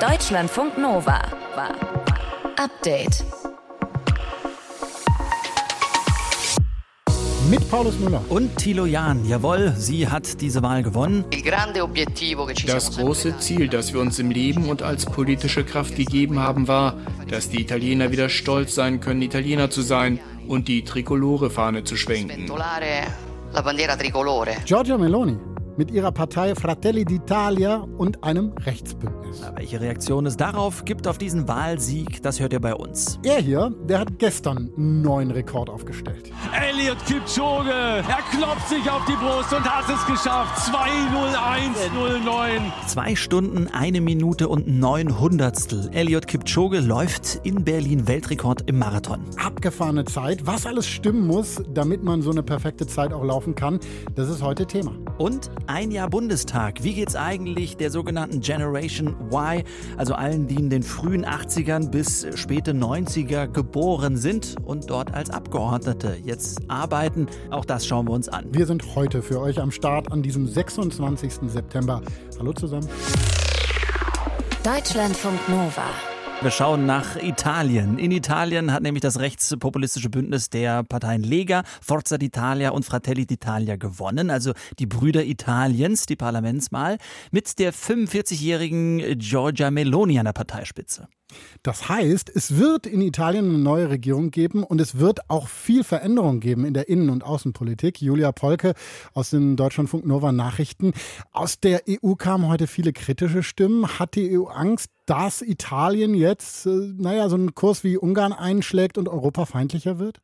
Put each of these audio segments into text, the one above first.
Deutschlandfunk Nova. Update. Mit Paulus Müller. Und Thilo Jahn, jawohl, sie hat diese Wahl gewonnen. Das große Ziel, das wir uns im Leben und als politische Kraft gegeben haben, war, dass die Italiener wieder stolz sein können, Italiener zu sein und die Trikolore-Fahne zu schwenken. Giorgia Meloni mit ihrer Partei Fratelli d'Italia und einem Rechtsbündnis. Welche Reaktion es darauf gibt auf diesen Wahlsieg, das hört ihr bei uns. Er hier, der hat gestern einen neuen Rekord aufgestellt. Elliot Kipchoge, er klopft sich auf die Brust und hat es geschafft. 2.01.09. Zwei Stunden, eine Minute und neun Hundertstel. Elliot Kipchoge läuft in Berlin Weltrekord im Marathon. Abgefahrene Zeit. Was alles stimmen muss, damit man so eine perfekte Zeit auch laufen kann, das ist heute Thema. Und ein Jahr Bundestag. Wie geht's eigentlich der sogenannten Generation Y, also allen, die in den frühen 80ern bis späte 90er geboren sind und dort als Abgeordnete jetzt arbeiten? Auch das schauen wir uns an. Wir sind heute für euch am Start an diesem 26. September. Hallo zusammen. Deutschlandfunk Nova. Wir schauen nach Italien. In Italien hat nämlich das rechtspopulistische Bündnis der Parteien Lega, Forza d'Italia und Fratelli d'Italia gewonnen, also die Brüder Italiens, die Parlamentswahl, mit der 45-jährigen Giorgia Meloni an der Parteispitze. Das heißt, es wird in Italien eine neue Regierung geben und es wird auch viel Veränderung geben in der Innen- und Außenpolitik. Julia Polke aus den Deutschlandfunk Nova Nachrichten. Aus der EU kamen heute viele kritische Stimmen. Hat die EU Angst, dass Italien jetzt, äh, naja, so einen Kurs wie Ungarn einschlägt und europafeindlicher wird?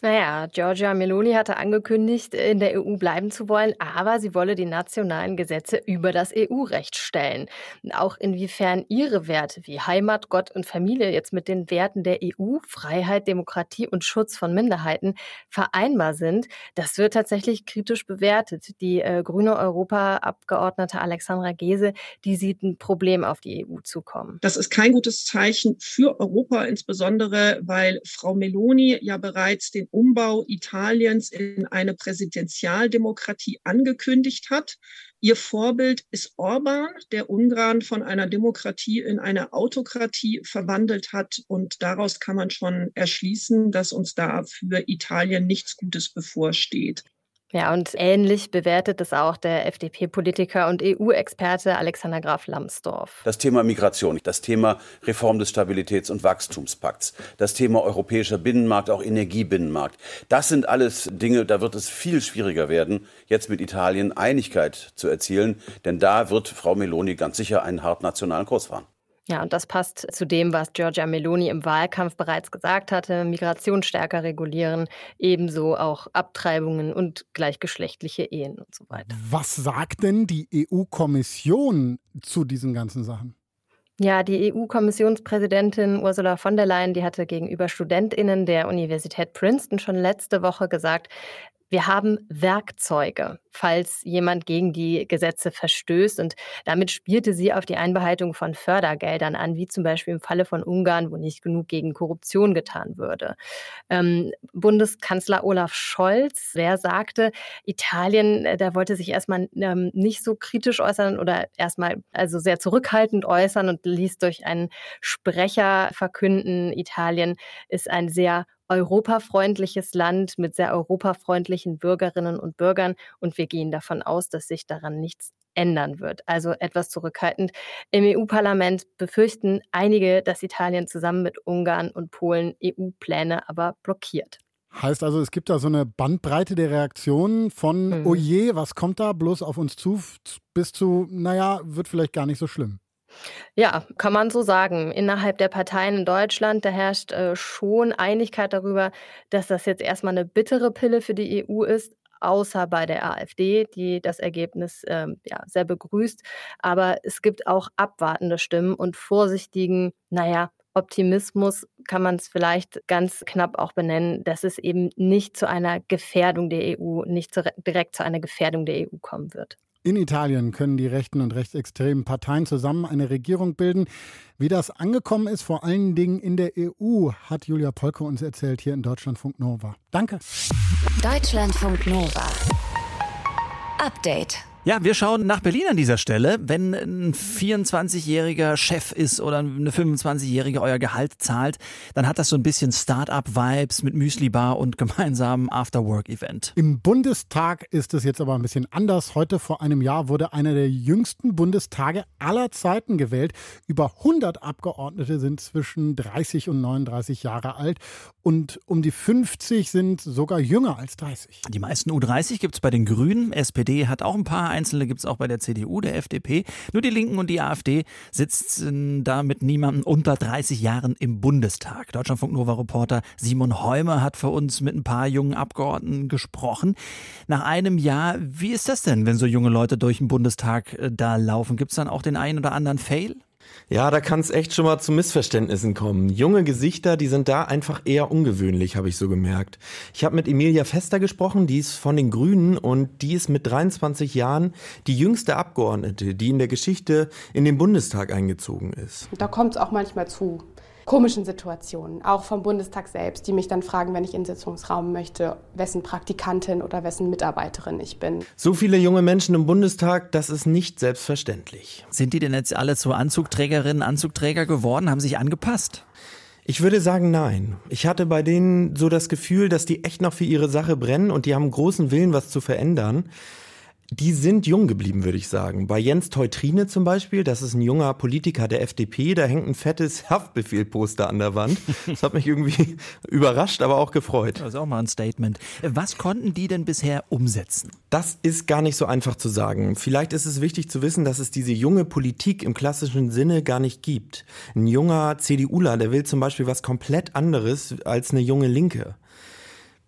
Naja, Giorgia Meloni hatte angekündigt, in der EU bleiben zu wollen, aber sie wolle die nationalen Gesetze über das EU-Recht stellen. Auch inwiefern ihre Werte wie Heimat, Gott und Familie jetzt mit den Werten der EU, Freiheit, Demokratie und Schutz von Minderheiten vereinbar sind, das wird tatsächlich kritisch bewertet. Die äh, grüne Europaabgeordnete Alexandra Gese, die sieht ein Problem auf die EU zukommen. Das ist kein gutes Zeichen für Europa, insbesondere weil Frau Meloni ja bereits den Umbau Italiens in eine Präsidentialdemokratie angekündigt hat. Ihr Vorbild ist Orban, der Ungarn von einer Demokratie in eine Autokratie verwandelt hat. Und daraus kann man schon erschließen, dass uns da für Italien nichts Gutes bevorsteht. Ja, und ähnlich bewertet es auch der FDP-Politiker und EU-Experte Alexander Graf Lambsdorff. Das Thema Migration, das Thema Reform des Stabilitäts- und Wachstumspakts, das Thema europäischer Binnenmarkt, auch Energiebinnenmarkt. Das sind alles Dinge, da wird es viel schwieriger werden, jetzt mit Italien Einigkeit zu erzielen, denn da wird Frau Meloni ganz sicher einen hart nationalen Kurs fahren. Ja, und das passt zu dem, was Giorgia Meloni im Wahlkampf bereits gesagt hatte, Migration stärker regulieren, ebenso auch Abtreibungen und gleichgeschlechtliche Ehen und so weiter. Was sagt denn die EU-Kommission zu diesen ganzen Sachen? Ja, die EU-Kommissionspräsidentin Ursula von der Leyen, die hatte gegenüber Studentinnen der Universität Princeton schon letzte Woche gesagt, wir haben Werkzeuge, falls jemand gegen die Gesetze verstößt. Und damit spielte sie auf die Einbehaltung von Fördergeldern an, wie zum Beispiel im Falle von Ungarn, wo nicht genug gegen Korruption getan würde. Ähm, Bundeskanzler Olaf Scholz, der sagte, Italien, äh, da wollte sich erstmal ähm, nicht so kritisch äußern oder erstmal also sehr zurückhaltend äußern und ließ durch einen Sprecher verkünden, Italien ist ein sehr europafreundliches Land mit sehr europafreundlichen Bürgerinnen und Bürgern und wir gehen davon aus, dass sich daran nichts ändern wird. Also etwas zurückhaltend. Im EU-Parlament befürchten einige, dass Italien zusammen mit Ungarn und Polen EU-Pläne aber blockiert. Heißt also, es gibt da so eine Bandbreite der Reaktionen von, mhm. oh je, was kommt da bloß auf uns zu, bis zu, naja, wird vielleicht gar nicht so schlimm. Ja, kann man so sagen. Innerhalb der Parteien in Deutschland, da herrscht äh, schon Einigkeit darüber, dass das jetzt erstmal eine bittere Pille für die EU ist, außer bei der AfD, die das Ergebnis äh, ja, sehr begrüßt. Aber es gibt auch abwartende Stimmen und vorsichtigen, naja, Optimismus kann man es vielleicht ganz knapp auch benennen, dass es eben nicht zu einer Gefährdung der EU, nicht zu, direkt zu einer Gefährdung der EU kommen wird. In Italien können die rechten und rechtsextremen Parteien zusammen eine Regierung bilden. Wie das angekommen ist, vor allen Dingen in der EU, hat Julia Polke uns erzählt hier in Deutschlandfunk Nova. Danke. Deutschlandfunk Nova. Update. Ja, wir schauen nach Berlin an dieser Stelle. Wenn ein 24-jähriger Chef ist oder eine 25-jährige euer Gehalt zahlt, dann hat das so ein bisschen Start-up-Vibes mit Müsli-Bar und gemeinsamen After-Work-Event. Im Bundestag ist es jetzt aber ein bisschen anders. Heute vor einem Jahr wurde einer der jüngsten Bundestage aller Zeiten gewählt. Über 100 Abgeordnete sind zwischen 30 und 39 Jahre alt und um die 50 sind sogar jünger als 30. Die meisten U30 gibt es bei den Grünen. SPD hat auch ein paar, einzelne gibt es auch bei der CDU, der FDP. Nur die Linken und die AfD sitzen da mit niemandem unter 30 Jahren im Bundestag. Deutschlandfunk Nova Reporter Simon Heumer hat für uns mit ein paar jungen Abgeordneten gesprochen. Nach einem Jahr, wie ist das denn, wenn so junge Leute durch den Bundestag äh, da laufen? Gibt es dann auch den einen oder anderen Fail? Ja, da kann es echt schon mal zu Missverständnissen kommen. Junge Gesichter, die sind da einfach eher ungewöhnlich, habe ich so gemerkt. Ich habe mit Emilia Fester gesprochen, die ist von den Grünen und die ist mit 23 Jahren die jüngste Abgeordnete, die in der Geschichte in den Bundestag eingezogen ist. Da kommt es auch manchmal zu komischen Situationen, auch vom Bundestag selbst, die mich dann fragen, wenn ich in den Sitzungsraum möchte, wessen Praktikantin oder wessen Mitarbeiterin ich bin. So viele junge Menschen im Bundestag, das ist nicht selbstverständlich. Sind die denn jetzt alle zu Anzugträgerinnen, Anzugträger geworden, haben sich angepasst? Ich würde sagen, nein. Ich hatte bei denen so das Gefühl, dass die echt noch für ihre Sache brennen und die haben großen Willen, was zu verändern. Die sind jung geblieben, würde ich sagen. Bei Jens Teutrine zum Beispiel, das ist ein junger Politiker der FDP, da hängt ein fettes Haftbefehlposter an der Wand. Das hat mich irgendwie überrascht, aber auch gefreut. Das ist auch mal ein Statement. Was konnten die denn bisher umsetzen? Das ist gar nicht so einfach zu sagen. Vielleicht ist es wichtig zu wissen, dass es diese junge Politik im klassischen Sinne gar nicht gibt. Ein junger CDUler, der will zum Beispiel was komplett anderes als eine junge Linke.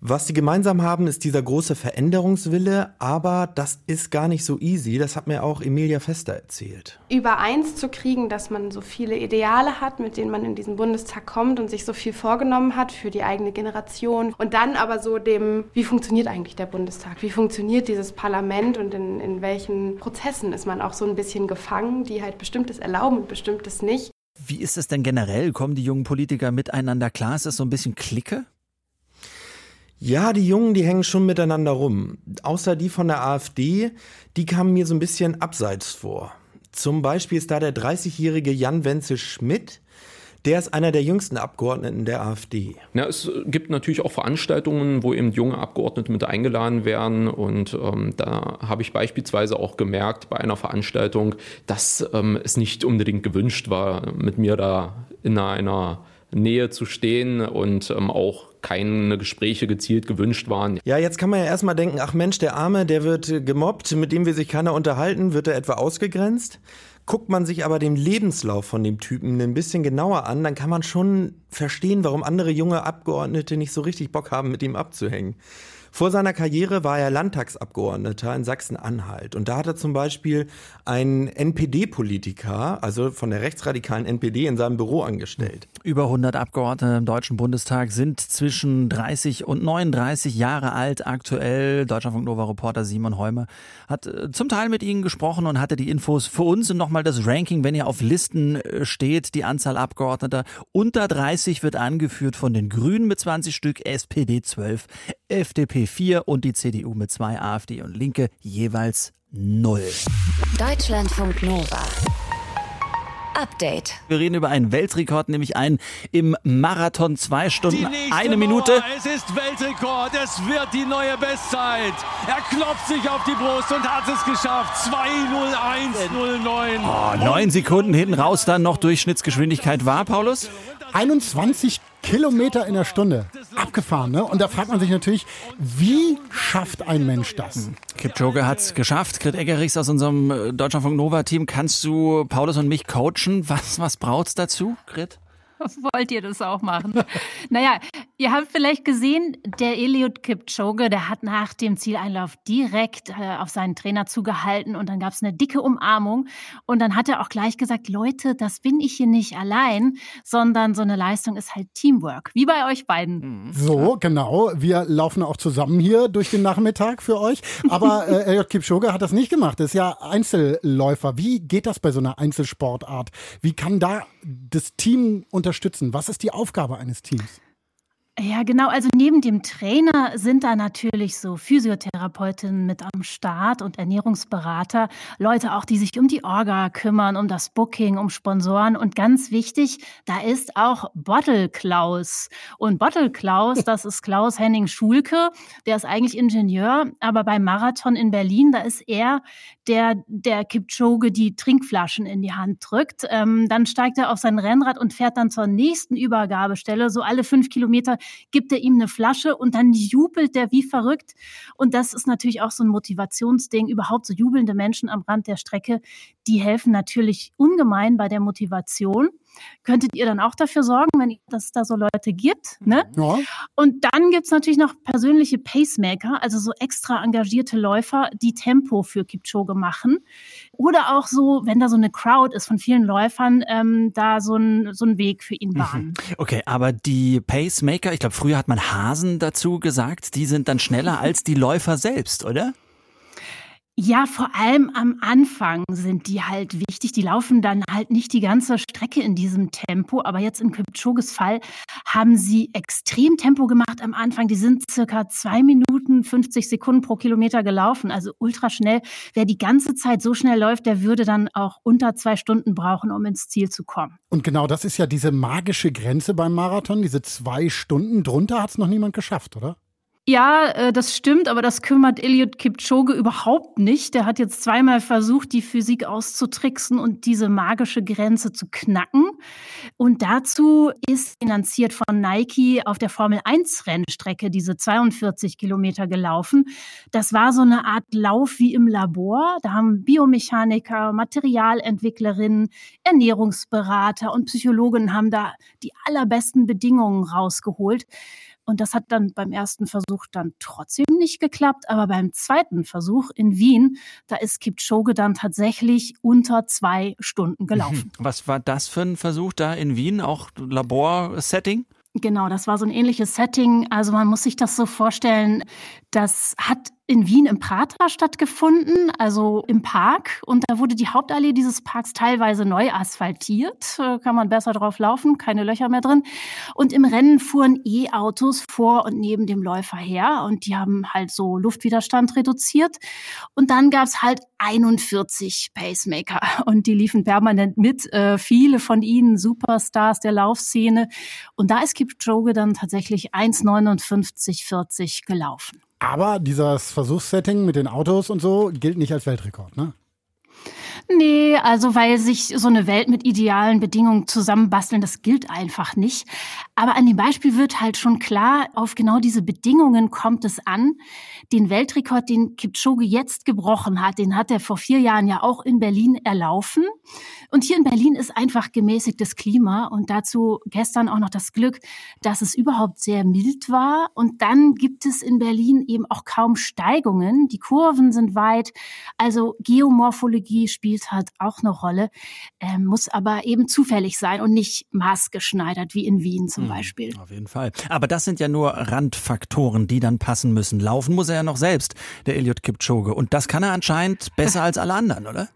Was sie gemeinsam haben, ist dieser große Veränderungswille, aber das ist gar nicht so easy. Das hat mir auch Emilia Fester erzählt. Übereins zu kriegen, dass man so viele Ideale hat, mit denen man in diesen Bundestag kommt und sich so viel vorgenommen hat für die eigene Generation. Und dann aber so dem, wie funktioniert eigentlich der Bundestag? Wie funktioniert dieses Parlament und in, in welchen Prozessen ist man auch so ein bisschen gefangen, die halt bestimmtes erlauben und bestimmtes nicht. Wie ist es denn generell? Kommen die jungen Politiker miteinander klar? Ist das so ein bisschen Clique? Ja, die Jungen, die hängen schon miteinander rum. Außer die von der AfD, die kamen mir so ein bisschen abseits vor. Zum Beispiel ist da der 30-jährige Jan Wenzel Schmidt. Der ist einer der jüngsten Abgeordneten der AfD. Ja, es gibt natürlich auch Veranstaltungen, wo eben junge Abgeordnete mit eingeladen werden. Und ähm, da habe ich beispielsweise auch gemerkt bei einer Veranstaltung, dass ähm, es nicht unbedingt gewünscht war, mit mir da in einer Nähe zu stehen und ähm, auch keine Gespräche gezielt gewünscht waren. Ja, jetzt kann man ja erstmal denken, ach Mensch, der Arme, der wird gemobbt, mit dem will sich keiner unterhalten, wird er etwa ausgegrenzt? Guckt man sich aber den Lebenslauf von dem Typen ein bisschen genauer an, dann kann man schon verstehen, warum andere junge Abgeordnete nicht so richtig Bock haben, mit ihm abzuhängen. Vor seiner Karriere war er Landtagsabgeordneter in Sachsen-Anhalt. Und da hat er zum Beispiel einen NPD-Politiker, also von der rechtsradikalen NPD, in seinem Büro angestellt. Über 100 Abgeordnete im Deutschen Bundestag sind zwischen 30 und 39 Jahre alt aktuell. Deutschlandfunk Nova Reporter Simon Heume hat äh, zum Teil mit ihnen gesprochen und hatte die Infos für uns und nochmal das Ranking, wenn ihr auf Listen äh, steht, die Anzahl Abgeordneter unter 30 wird angeführt von den Grünen mit 20 Stück, SPD 12, FDP 4 und die CDU mit zwei, AfD und Linke jeweils 0. Deutschlandfunk Nova. Update. Wir reden über einen Weltrekord, nämlich einen im Marathon zwei Stunden, eine Minute. Woche. Es ist Weltrekord, es wird die neue Bestzeit. Er klopft sich auf die Brust und hat es geschafft. 2.01.09. Oh, neun Sekunden hinten raus dann noch Durchschnittsgeschwindigkeit war, Paulus? 21 Kilometer in der Stunde. Abgefahren, ne? Und da fragt man sich natürlich, wie schafft ein Mensch das? Kipchoge hat es geschafft. Grit Eggerichs aus unserem äh, Deutschlandfunk Nova Team. Kannst du Paulus und mich coachen? Was, was es dazu, Grit? Wollt ihr das auch machen? naja, ihr habt vielleicht gesehen, der Eliud Kipchoge, der hat nach dem Zieleinlauf direkt äh, auf seinen Trainer zugehalten und dann gab es eine dicke Umarmung und dann hat er auch gleich gesagt, Leute, das bin ich hier nicht allein, sondern so eine Leistung ist halt Teamwork, wie bei euch beiden. Mhm. So, genau. Wir laufen auch zusammen hier durch den Nachmittag für euch, aber äh, Eliud Kipchoge hat das nicht gemacht. Das ist ja Einzelläufer. Wie geht das bei so einer Einzelsportart? Wie kann da das Team unter unterstützen? Was ist die Aufgabe eines Teams? Ja, genau. Also neben dem Trainer sind da natürlich so Physiotherapeutinnen mit am Start und Ernährungsberater, Leute auch, die sich um die Orga kümmern, um das Booking, um Sponsoren. Und ganz wichtig, da ist auch Bottle Klaus. Und Bottle Klaus, das ist Klaus Henning Schulke, der ist eigentlich Ingenieur, aber beim Marathon in Berlin, da ist er der, der Kipchoge die Trinkflaschen in die Hand drückt. Ähm, dann steigt er auf sein Rennrad und fährt dann zur nächsten Übergabestelle, so alle fünf Kilometer gibt er ihm eine Flasche und dann jubelt der wie verrückt. Und das ist natürlich auch so ein Motivationsding. Überhaupt so jubelnde Menschen am Rand der Strecke, die helfen natürlich ungemein bei der Motivation. Könntet ihr dann auch dafür sorgen, wenn es da so Leute gibt? Ne? Ja. Und dann gibt es natürlich noch persönliche Pacemaker, also so extra engagierte Läufer, die Tempo für Kipchoge machen. Oder auch so, wenn da so eine Crowd ist von vielen Läufern, ähm, da so ein, so ein Weg für ihn bahnen. Okay, aber die Pacemaker, ich glaube, früher hat man Hasen dazu gesagt, die sind dann schneller als die Läufer selbst, oder? Ja, vor allem am Anfang sind die halt wichtig. Die laufen dann halt nicht die ganze Strecke in diesem Tempo. Aber jetzt in Kipchoges Fall haben sie extrem Tempo gemacht am Anfang. Die sind circa zwei Minuten 50 Sekunden pro Kilometer gelaufen. Also ultra schnell. Wer die ganze Zeit so schnell läuft, der würde dann auch unter zwei Stunden brauchen, um ins Ziel zu kommen. Und genau das ist ja diese magische Grenze beim Marathon. Diese zwei Stunden drunter hat es noch niemand geschafft, oder? Ja, äh, das stimmt, aber das kümmert Eliud Kipchoge überhaupt nicht. Der hat jetzt zweimal versucht, die Physik auszutricksen und diese magische Grenze zu knacken. Und dazu ist finanziert von Nike auf der Formel 1 Rennstrecke diese 42 Kilometer gelaufen. Das war so eine Art Lauf wie im Labor. Da haben Biomechaniker, Materialentwicklerinnen, Ernährungsberater und Psychologen haben da die allerbesten Bedingungen rausgeholt. Und das hat dann beim ersten Versuch dann trotzdem nicht geklappt. Aber beim zweiten Versuch in Wien, da ist Kipchoge dann tatsächlich unter zwei Stunden gelaufen. Was war das für ein Versuch da in Wien? Auch Laborsetting? Genau, das war so ein ähnliches Setting. Also man muss sich das so vorstellen, das hat in Wien im Prater stattgefunden, also im Park. Und da wurde die Hauptallee dieses Parks teilweise neu asphaltiert. Kann man besser drauf laufen, keine Löcher mehr drin. Und im Rennen fuhren E-Autos vor und neben dem Läufer her. Und die haben halt so Luftwiderstand reduziert. Und dann gab's halt 41 Pacemaker. Und die liefen permanent mit. Äh, viele von ihnen Superstars der Laufszene. Und da ist Kipchoge dann tatsächlich 1,59,40 gelaufen. Aber dieses Versuchssetting mit den Autos und so gilt nicht als Weltrekord, ne? Nee, also weil sich so eine Welt mit idealen Bedingungen zusammenbasteln, das gilt einfach nicht. Aber an dem Beispiel wird halt schon klar, auf genau diese Bedingungen kommt es an. Den Weltrekord, den Kipchoge jetzt gebrochen hat, den hat er vor vier Jahren ja auch in Berlin erlaufen. Und hier in Berlin ist einfach gemäßigtes Klima und dazu gestern auch noch das Glück, dass es überhaupt sehr mild war. Und dann gibt es in Berlin eben auch kaum Steigungen. Die Kurven sind weit. Also Geomorphologie spielt halt auch eine Rolle, äh, muss aber eben zufällig sein und nicht maßgeschneidert wie in Wien zum hm, Beispiel. Auf jeden Fall. Aber das sind ja nur Randfaktoren, die dann passen müssen. Laufen muss er ja noch selbst, der Eliud Kipchoge. Und das kann er anscheinend besser als alle anderen, oder?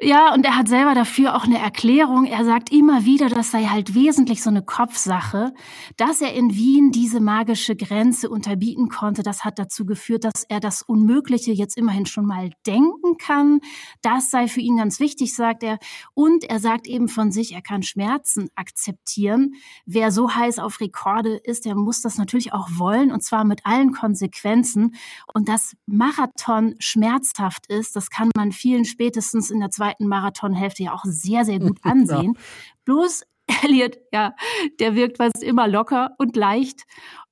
Ja, und er hat selber dafür auch eine Erklärung. Er sagt immer wieder, das sei halt wesentlich so eine Kopfsache. Dass er in Wien diese magische Grenze unterbieten konnte, das hat dazu geführt, dass er das Unmögliche jetzt immerhin schon mal denken kann. Das sei für ihn ganz wichtig, sagt er. Und er sagt eben von sich, er kann Schmerzen akzeptieren. Wer so heiß auf Rekorde ist, der muss das natürlich auch wollen und zwar mit allen Konsequenzen. Und dass Marathon schmerzhaft ist, das kann man vielen spätestens in der zweiten Marathonhälfte ja auch sehr, sehr gut ansehen. Ja. Bloß Elliot, ja, der wirkt was immer locker und leicht.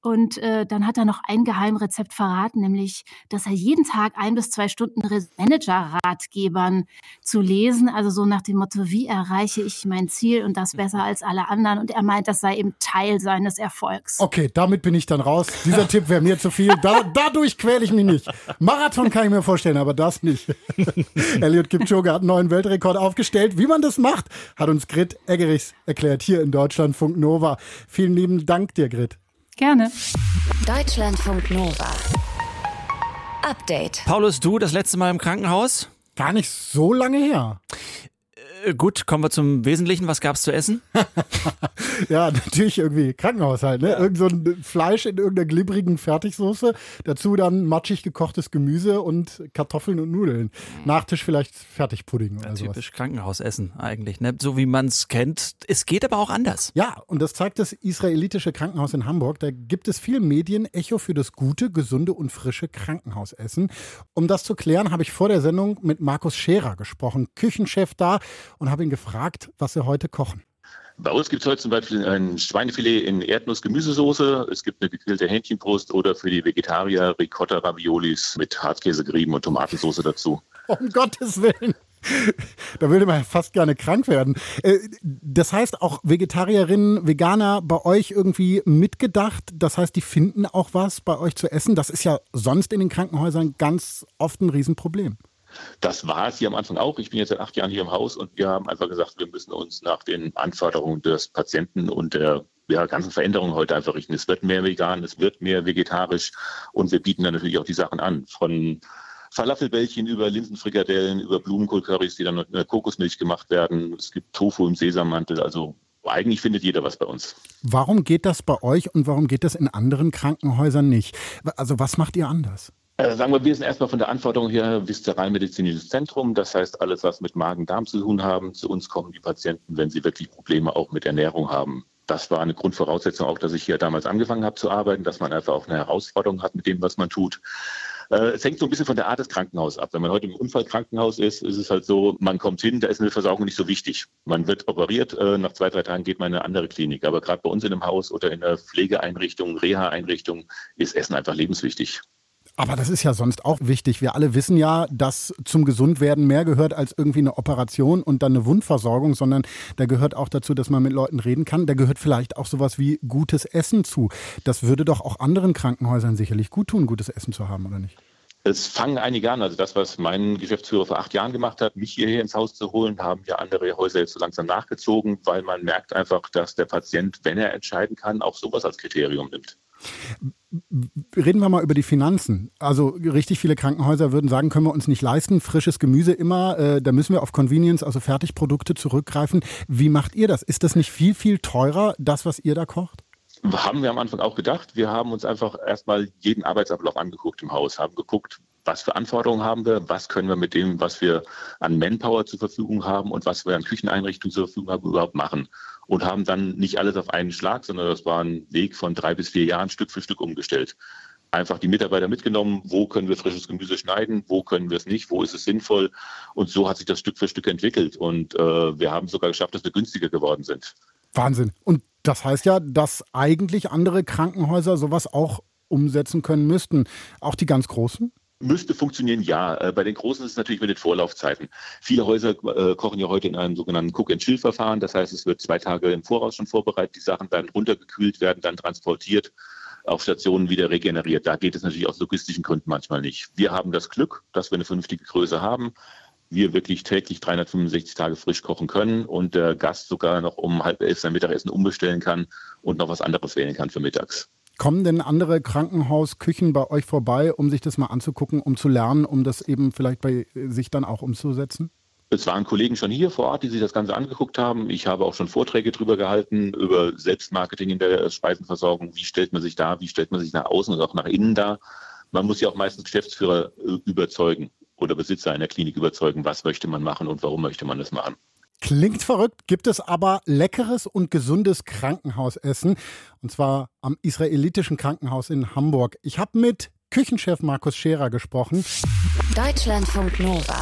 Und äh, dann hat er noch ein Geheimrezept verraten, nämlich, dass er jeden Tag ein bis zwei Stunden Manager-Ratgebern zu lesen, also so nach dem Motto, wie erreiche ich mein Ziel und das besser als alle anderen. Und er meint, das sei eben Teil seines Erfolgs. Okay, damit bin ich dann raus. Dieser Tipp wäre mir zu viel. Da, dadurch quäle ich mich nicht. Marathon kann ich mir vorstellen, aber das nicht. Elliot Kipchoge hat einen neuen Weltrekord aufgestellt. Wie man das macht, hat uns Grit Eggerichs erklärt hier in Deutschland Funk Nova. Vielen lieben Dank dir, Grit. Gerne. Deutschlandfunk Nova. Update. Paulus, du das letzte Mal im Krankenhaus? Gar nicht so lange her. Äh, gut, kommen wir zum Wesentlichen. Was gab es zu essen? ja, natürlich irgendwie Krankenhaushalt. Ne? Ja. Irgend so ein Fleisch in irgendeiner glibberigen Fertigsoße. Dazu dann matschig gekochtes Gemüse und Kartoffeln und Nudeln. Nachtisch vielleicht Fertigpudding oder ja, Typisch sowas. Krankenhausessen eigentlich, ne? so wie man es kennt. Es geht aber auch anders. Ja, und das zeigt das israelitische Krankenhaus in Hamburg. Da gibt es viel Medienecho für das gute, gesunde und frische Krankenhausessen. Um das zu klären, habe ich vor der Sendung mit Markus Scherer gesprochen, Küchenchef da, und habe ihn gefragt, was sie heute kochen. Bei uns gibt es heute zum Beispiel ein Schweinefilet in Erdnuss-Gemüsesoße. Es gibt eine gegrillte Hähnchenbrust oder für die Vegetarier Ricotta-Raviolis mit Hartkäsegrieben und Tomatensauce dazu. Um Gottes Willen. da würde man fast gerne krank werden. Äh, das heißt, auch Vegetarierinnen, Veganer bei euch irgendwie mitgedacht. Das heißt, die finden auch was bei euch zu essen. Das ist ja sonst in den Krankenhäusern ganz oft ein Riesenproblem. Das war es hier am Anfang auch. Ich bin jetzt seit acht Jahren hier im Haus und wir haben einfach gesagt, wir müssen uns nach den Anforderungen des Patienten und der ja, ganzen Veränderungen heute einfach richten. Es wird mehr vegan, es wird mehr vegetarisch und wir bieten dann natürlich auch die Sachen an. Von Falafelbällchen über Linsenfrikadellen, über Blumenkohlcurrys, die dann mit Kokosmilch gemacht werden. Es gibt Tofu im Sesammantel. Also eigentlich findet jeder was bei uns. Warum geht das bei euch und warum geht das in anderen Krankenhäusern nicht? Also was macht ihr anders? Also sagen wir, wir sind erstmal von der Anforderung her viszeralmedizinisches Zentrum. Das heißt, alles, was mit Magen-Darm zu tun haben, zu uns kommen die Patienten, wenn sie wirklich Probleme auch mit Ernährung haben. Das war eine Grundvoraussetzung auch, dass ich hier damals angefangen habe zu arbeiten, dass man einfach auch eine Herausforderung hat mit dem, was man tut. Äh, es hängt so ein bisschen von der Art des Krankenhauses ab. Wenn man heute im Unfallkrankenhaus ist, ist es halt so, man kommt hin, da ist eine Versorgung nicht so wichtig. Man wird operiert, äh, nach zwei, drei Tagen geht man in eine andere Klinik. Aber gerade bei uns in einem Haus oder in einer Pflegeeinrichtung, Reha-Einrichtung ist Essen einfach lebenswichtig. Aber das ist ja sonst auch wichtig. Wir alle wissen ja, dass zum Gesundwerden mehr gehört als irgendwie eine Operation und dann eine Wundversorgung, sondern da gehört auch dazu, dass man mit Leuten reden kann. Da gehört vielleicht auch sowas wie gutes Essen zu. Das würde doch auch anderen Krankenhäusern sicherlich gut tun, gutes Essen zu haben, oder nicht? Es fangen einige an. Also das, was mein Geschäftsführer vor acht Jahren gemacht hat, mich hierher ins Haus zu holen, haben ja andere Häuser jetzt so langsam nachgezogen, weil man merkt einfach, dass der Patient, wenn er entscheiden kann, auch sowas als Kriterium nimmt. Reden wir mal über die Finanzen. Also richtig viele Krankenhäuser würden sagen, können wir uns nicht leisten. Frisches Gemüse immer, äh, da müssen wir auf Convenience, also Fertigprodukte zurückgreifen. Wie macht ihr das? Ist das nicht viel, viel teurer, das, was ihr da kocht? Haben wir am Anfang auch gedacht. Wir haben uns einfach erstmal jeden Arbeitsablauf angeguckt im Haus, haben geguckt, was für Anforderungen haben wir, was können wir mit dem, was wir an Manpower zur Verfügung haben und was wir an Kücheneinrichtungen zur Verfügung haben, überhaupt machen und haben dann nicht alles auf einen Schlag, sondern das war ein Weg von drei bis vier Jahren Stück für Stück umgestellt. Einfach die Mitarbeiter mitgenommen, wo können wir frisches Gemüse schneiden, wo können wir es nicht, wo ist es sinnvoll. Und so hat sich das Stück für Stück entwickelt. Und äh, wir haben sogar geschafft, dass wir günstiger geworden sind. Wahnsinn. Und das heißt ja, dass eigentlich andere Krankenhäuser sowas auch umsetzen können müssten. Auch die ganz großen? Müsste funktionieren, ja. Äh, bei den Großen ist es natürlich mit den Vorlaufzeiten. Viele Häuser äh, kochen ja heute in einem sogenannten Cook-and-Chill-Verfahren. Das heißt, es wird zwei Tage im Voraus schon vorbereitet. Die Sachen dann runtergekühlt werden, dann transportiert, auf Stationen wieder regeneriert. Da geht es natürlich aus logistischen Gründen manchmal nicht. Wir haben das Glück, dass wir eine vernünftige Größe haben. Wir wirklich täglich 365 Tage frisch kochen können und der Gast sogar noch um halb elf sein Mittagessen umbestellen kann und noch was anderes wählen kann für mittags. Kommen denn andere Krankenhausküchen bei euch vorbei, um sich das mal anzugucken, um zu lernen, um das eben vielleicht bei sich dann auch umzusetzen? Es waren Kollegen schon hier vor Ort, die sich das Ganze angeguckt haben. Ich habe auch schon Vorträge darüber gehalten, über Selbstmarketing in der Speisenversorgung. Wie stellt man sich da, wie stellt man sich nach außen und auch nach innen da? Man muss ja auch meistens Geschäftsführer äh, überzeugen oder Besitzer einer Klinik überzeugen, was möchte man machen und warum möchte man das machen. Klingt verrückt, gibt es aber leckeres und gesundes Krankenhausessen. Und zwar am israelitischen Krankenhaus in Hamburg. Ich habe mit Küchenchef Markus Scherer gesprochen. Deutschlandfunk Nova.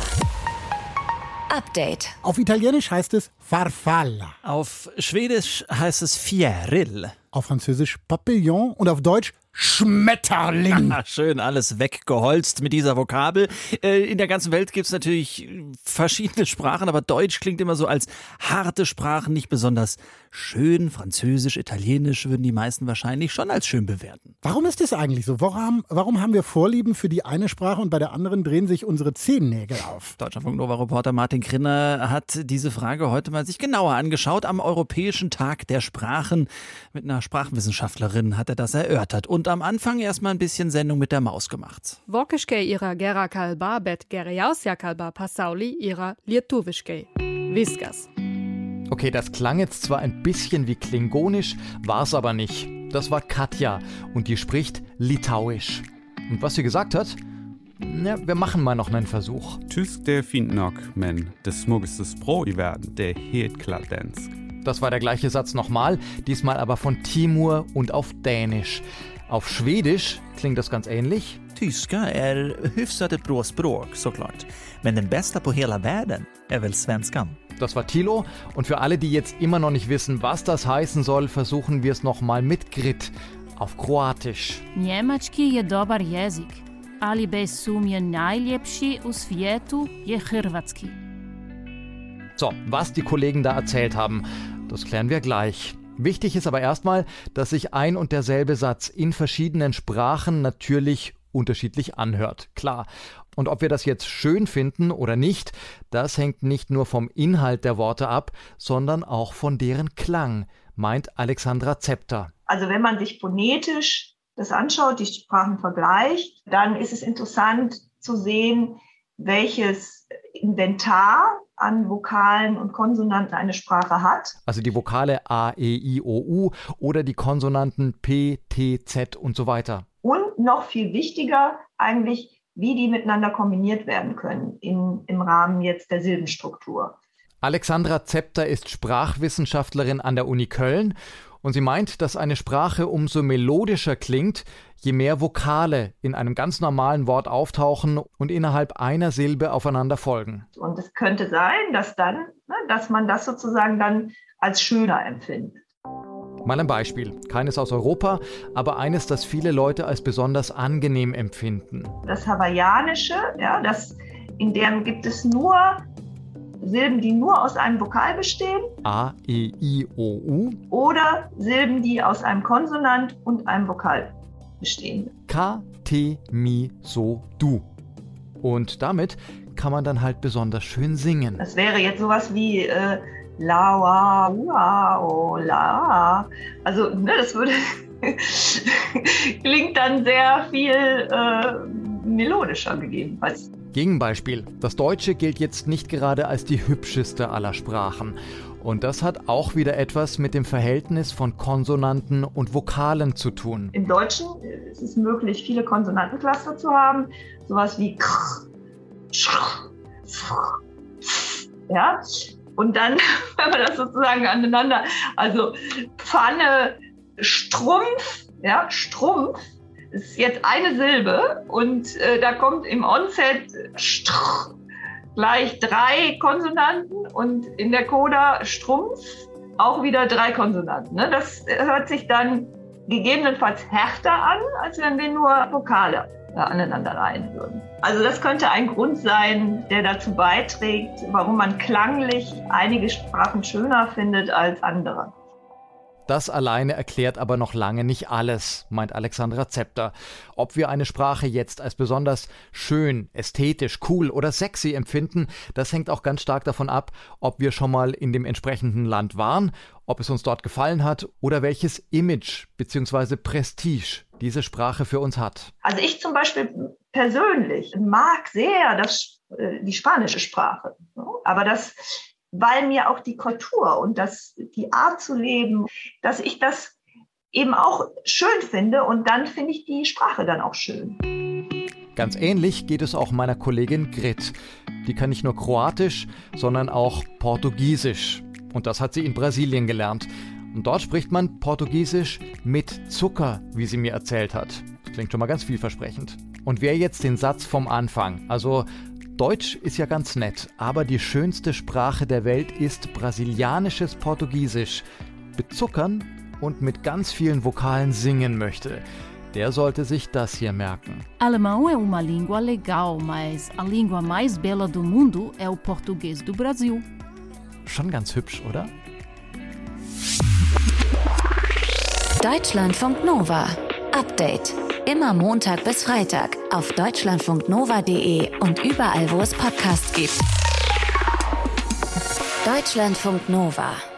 Update. Auf Italienisch heißt es Farfalla. Auf Schwedisch heißt es Fieril. Auf Französisch Papillon und auf Deutsch Schmetterling. Schön alles weggeholzt mit dieser Vokabel. Äh, in der ganzen Welt gibt es natürlich verschiedene Sprachen, aber Deutsch klingt immer so als harte Sprache, nicht besonders schön. Französisch, Italienisch würden die meisten wahrscheinlich schon als schön bewerten. Warum ist das eigentlich so? Warum, warum haben wir Vorlieben für die eine Sprache und bei der anderen drehen sich unsere Zehennägel auf? Deutschlandfunk Nova Reporter Martin Krinner hat diese Frage heute mal sich genauer angeschaut. Am Europäischen Tag der Sprachen mit einer Sprachwissenschaftlerin hat er das erörtert. Und am Anfang erstmal ein bisschen Sendung mit der Maus gemacht. Vokiškai yra gera kalba, bet geriausia kalba pasauly yra lietuviškai. Viskas. Okay, das klang jetzt zwar ein bisschen wie Klingonisch, war es aber nicht. Das war Katja und die spricht Litauisch. Und was sie gesagt hat? Ja, wir machen mal noch einen Versuch. Tysk det fint nok, men det smukkeste sprog i verden, det er helt klart dansk. Das war der gleiche Satz nochmal, diesmal aber von Timur und auf Dänisch. Auf Schwedisch klingt das ganz ähnlich. Tyska är hyfsat ett bra språk såklart. Men den bästa på hela världen är väl svenskan. Das war Tilo und für alle, die jetzt immer noch nicht wissen, was das heißen soll, versuchen wir es nochmal mit Grit auf Kroatisch. Njemački je dobar jezik, ali bez sumnje najljepši u svijetu je hrvatski. So, was die Kollegen da erzählt haben, das klären wir gleich. Wichtig ist aber erstmal, dass sich ein und derselbe Satz in verschiedenen Sprachen natürlich unterschiedlich anhört. Klar. Und ob wir das jetzt schön finden oder nicht, das hängt nicht nur vom Inhalt der Worte ab, sondern auch von deren Klang, meint Alexandra Zepter. Also wenn man sich phonetisch das anschaut, die Sprachen vergleicht, dann ist es interessant zu sehen, welches Inventar an Vokalen und Konsonanten eine Sprache hat. Also die Vokale A, E, I, O, U oder die Konsonanten P, T, Z und so weiter. Und noch viel wichtiger eigentlich, wie die miteinander kombiniert werden können in, im Rahmen jetzt der Silbenstruktur. Alexandra Zepter ist Sprachwissenschaftlerin an der Uni Köln und sie meint, dass eine Sprache umso melodischer klingt, je mehr Vokale in einem ganz normalen Wort auftauchen und innerhalb einer Silbe aufeinander folgen. Und es könnte sein, dass dann, ne, dass man das sozusagen dann als schöner empfindet. Mal ein Beispiel. Keines aus Europa, aber eines, das viele Leute als besonders angenehm empfinden. Das Hawaiianische, ja, das, in dem gibt es nur Silben, die nur aus einem Vokal bestehen. A, E, I, O, U. Oder Silben, die aus einem Konsonant und einem Vokal bestehen. Ka, Te, Mi, So, Du. Und damit kann man dann halt besonders schön singen. Das wäre jetzt sowas wie äh, La, wa, ua, o, la. Also, ne, das würde klingt dann sehr viel äh, melodischer gegebenenfalls. Gegenbeispiel. Das Deutsche gilt jetzt nicht gerade als die hübscheste aller Sprachen. Und das hat auch wieder etwas mit dem Verhältnis von Konsonanten und Vokalen zu tun. Im Deutschen ist es möglich, viele Konsonantencluster zu haben. Sowas wie K, Sch, ja. Und dann, wenn man das sozusagen aneinander, also Pfanne, Strumpf, ja, Strumpf, ist jetzt eine Silbe und äh, da kommt im Onset Str gleich drei Konsonanten und in der Coda Strumpf auch wieder drei Konsonanten. Ne? Das hört sich dann gegebenenfalls härter an, als wenn wir nur Vokale aneinander reihen würden. Also das könnte ein Grund sein, der dazu beiträgt, warum man klanglich einige Sprachen schöner findet als andere. Das alleine erklärt aber noch lange nicht alles, meint Alexandra Zepter. Ob wir eine Sprache jetzt als besonders schön, ästhetisch, cool oder sexy empfinden, das hängt auch ganz stark davon ab, ob wir schon mal in dem entsprechenden Land waren, ob es uns dort gefallen hat oder welches Image bzw. Prestige diese Sprache für uns hat. Also ich zum Beispiel persönlich mag sehr das, äh, die spanische Sprache, aber das weil mir auch die Kultur und das, die Art zu leben, dass ich das eben auch schön finde und dann finde ich die Sprache dann auch schön. Ganz ähnlich geht es auch meiner Kollegin Grit. Die kann nicht nur Kroatisch, sondern auch Portugiesisch. Und das hat sie in Brasilien gelernt. Und dort spricht man Portugiesisch mit Zucker, wie sie mir erzählt hat. Das klingt schon mal ganz vielversprechend. Und wer jetzt den Satz vom Anfang, also Deutsch ist ja ganz nett, aber die schönste Sprache der Welt ist brasilianisches Portugiesisch. Bezuckern und mit ganz vielen Vokalen singen möchte. Der sollte sich das hier merken. Alemão é uma língua legal, mas a língua mais bela do mundo é o português do Brasil. Schon ganz hübsch, oder? Deutschlandfunk Nova. Update. Immer Montag bis Freitag auf deutschlandfunknova.de und überall, wo es Podcasts gibt. Deutschlandfunk Nova.